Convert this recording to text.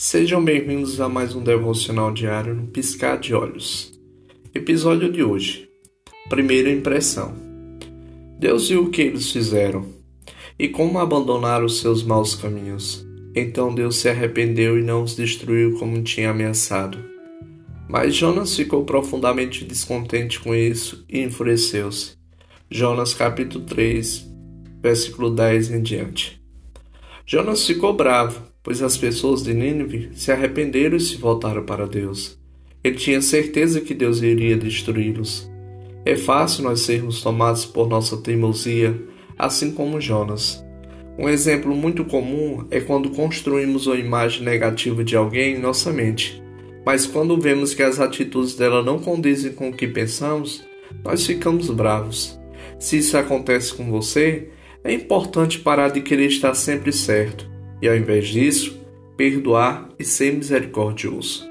Sejam bem-vindos a mais um devocional diário no Piscar de Olhos. Episódio de hoje: Primeira impressão. Deus viu o que eles fizeram e como abandonaram os seus maus caminhos. Então Deus se arrependeu e não os destruiu como tinha ameaçado. Mas Jonas ficou profundamente descontente com isso e enfureceu-se. Jonas capítulo 3, versículo 10 em diante. Jonas ficou bravo pois as pessoas de Nínive se arrependeram e se voltaram para Deus. Ele tinha certeza que Deus iria destruí-los. É fácil nós sermos tomados por nossa teimosia, assim como Jonas. Um exemplo muito comum é quando construímos uma imagem negativa de alguém em nossa mente, mas quando vemos que as atitudes dela não condizem com o que pensamos, nós ficamos bravos. Se isso acontece com você, é importante parar de querer estar sempre certo e, ao invés disso, perdoar e ser misericordioso.